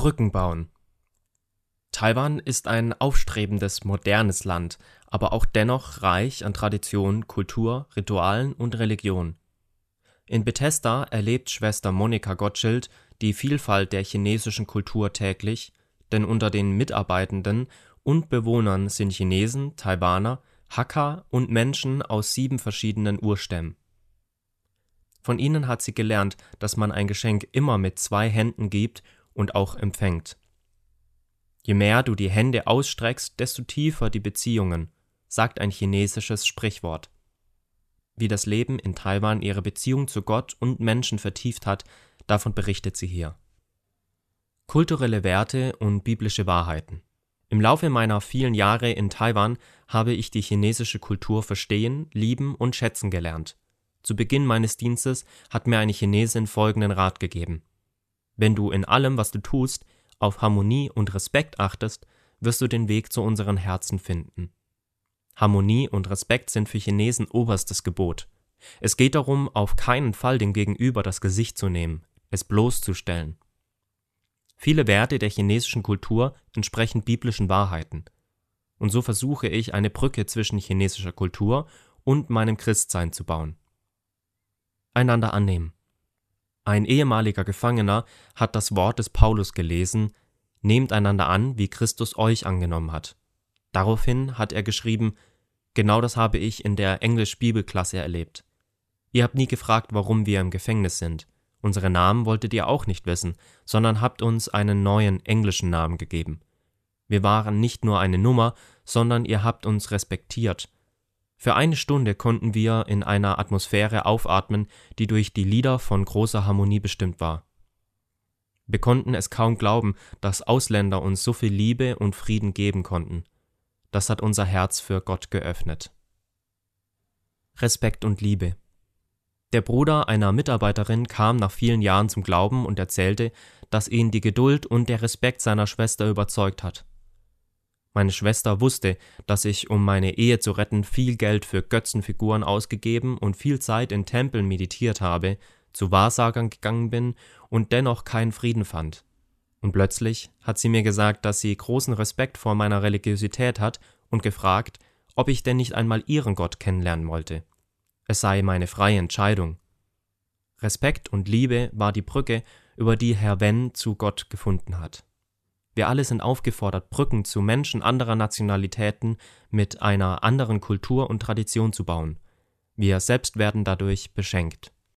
Brücken bauen. Taiwan ist ein aufstrebendes, modernes Land, aber auch dennoch reich an Tradition, Kultur, Ritualen und Religion. In Bethesda erlebt Schwester Monika Gottschild die Vielfalt der chinesischen Kultur täglich, denn unter den Mitarbeitenden und Bewohnern sind Chinesen, Taiwaner, Hakka und Menschen aus sieben verschiedenen Urstämmen. Von ihnen hat sie gelernt, dass man ein Geschenk immer mit zwei Händen gibt und auch empfängt. Je mehr du die Hände ausstreckst, desto tiefer die Beziehungen, sagt ein chinesisches Sprichwort. Wie das Leben in Taiwan ihre Beziehung zu Gott und Menschen vertieft hat, davon berichtet sie hier. Kulturelle Werte und biblische Wahrheiten. Im Laufe meiner vielen Jahre in Taiwan habe ich die chinesische Kultur verstehen, lieben und schätzen gelernt. Zu Beginn meines Dienstes hat mir eine Chinesin folgenden Rat gegeben. Wenn du in allem, was du tust, auf Harmonie und Respekt achtest, wirst du den Weg zu unseren Herzen finden. Harmonie und Respekt sind für Chinesen oberstes Gebot. Es geht darum, auf keinen Fall dem Gegenüber das Gesicht zu nehmen, es bloßzustellen. Viele Werte der chinesischen Kultur entsprechen biblischen Wahrheiten. Und so versuche ich, eine Brücke zwischen chinesischer Kultur und meinem Christsein zu bauen. Einander annehmen. Ein ehemaliger Gefangener hat das Wort des Paulus gelesen, Nehmt einander an, wie Christus euch angenommen hat. Daraufhin hat er geschrieben, Genau das habe ich in der Englisch-Bibelklasse erlebt. Ihr habt nie gefragt, warum wir im Gefängnis sind. Unsere Namen wolltet ihr auch nicht wissen, sondern habt uns einen neuen englischen Namen gegeben. Wir waren nicht nur eine Nummer, sondern ihr habt uns respektiert für eine Stunde konnten wir in einer Atmosphäre aufatmen, die durch die Lieder von großer Harmonie bestimmt war. Wir konnten es kaum glauben, dass Ausländer uns so viel Liebe und Frieden geben konnten. Das hat unser Herz für Gott geöffnet. Respekt und Liebe. Der Bruder einer Mitarbeiterin kam nach vielen Jahren zum Glauben und erzählte, dass ihn die Geduld und der Respekt seiner Schwester überzeugt hat. Meine Schwester wusste, dass ich, um meine Ehe zu retten, viel Geld für Götzenfiguren ausgegeben und viel Zeit in Tempeln meditiert habe, zu Wahrsagern gegangen bin und dennoch keinen Frieden fand. Und plötzlich hat sie mir gesagt, dass sie großen Respekt vor meiner Religiosität hat und gefragt, ob ich denn nicht einmal ihren Gott kennenlernen wollte. Es sei meine freie Entscheidung. Respekt und Liebe war die Brücke, über die Herr Wen zu Gott gefunden hat. Wir alle sind aufgefordert, Brücken zu Menschen anderer Nationalitäten mit einer anderen Kultur und Tradition zu bauen. Wir selbst werden dadurch beschenkt.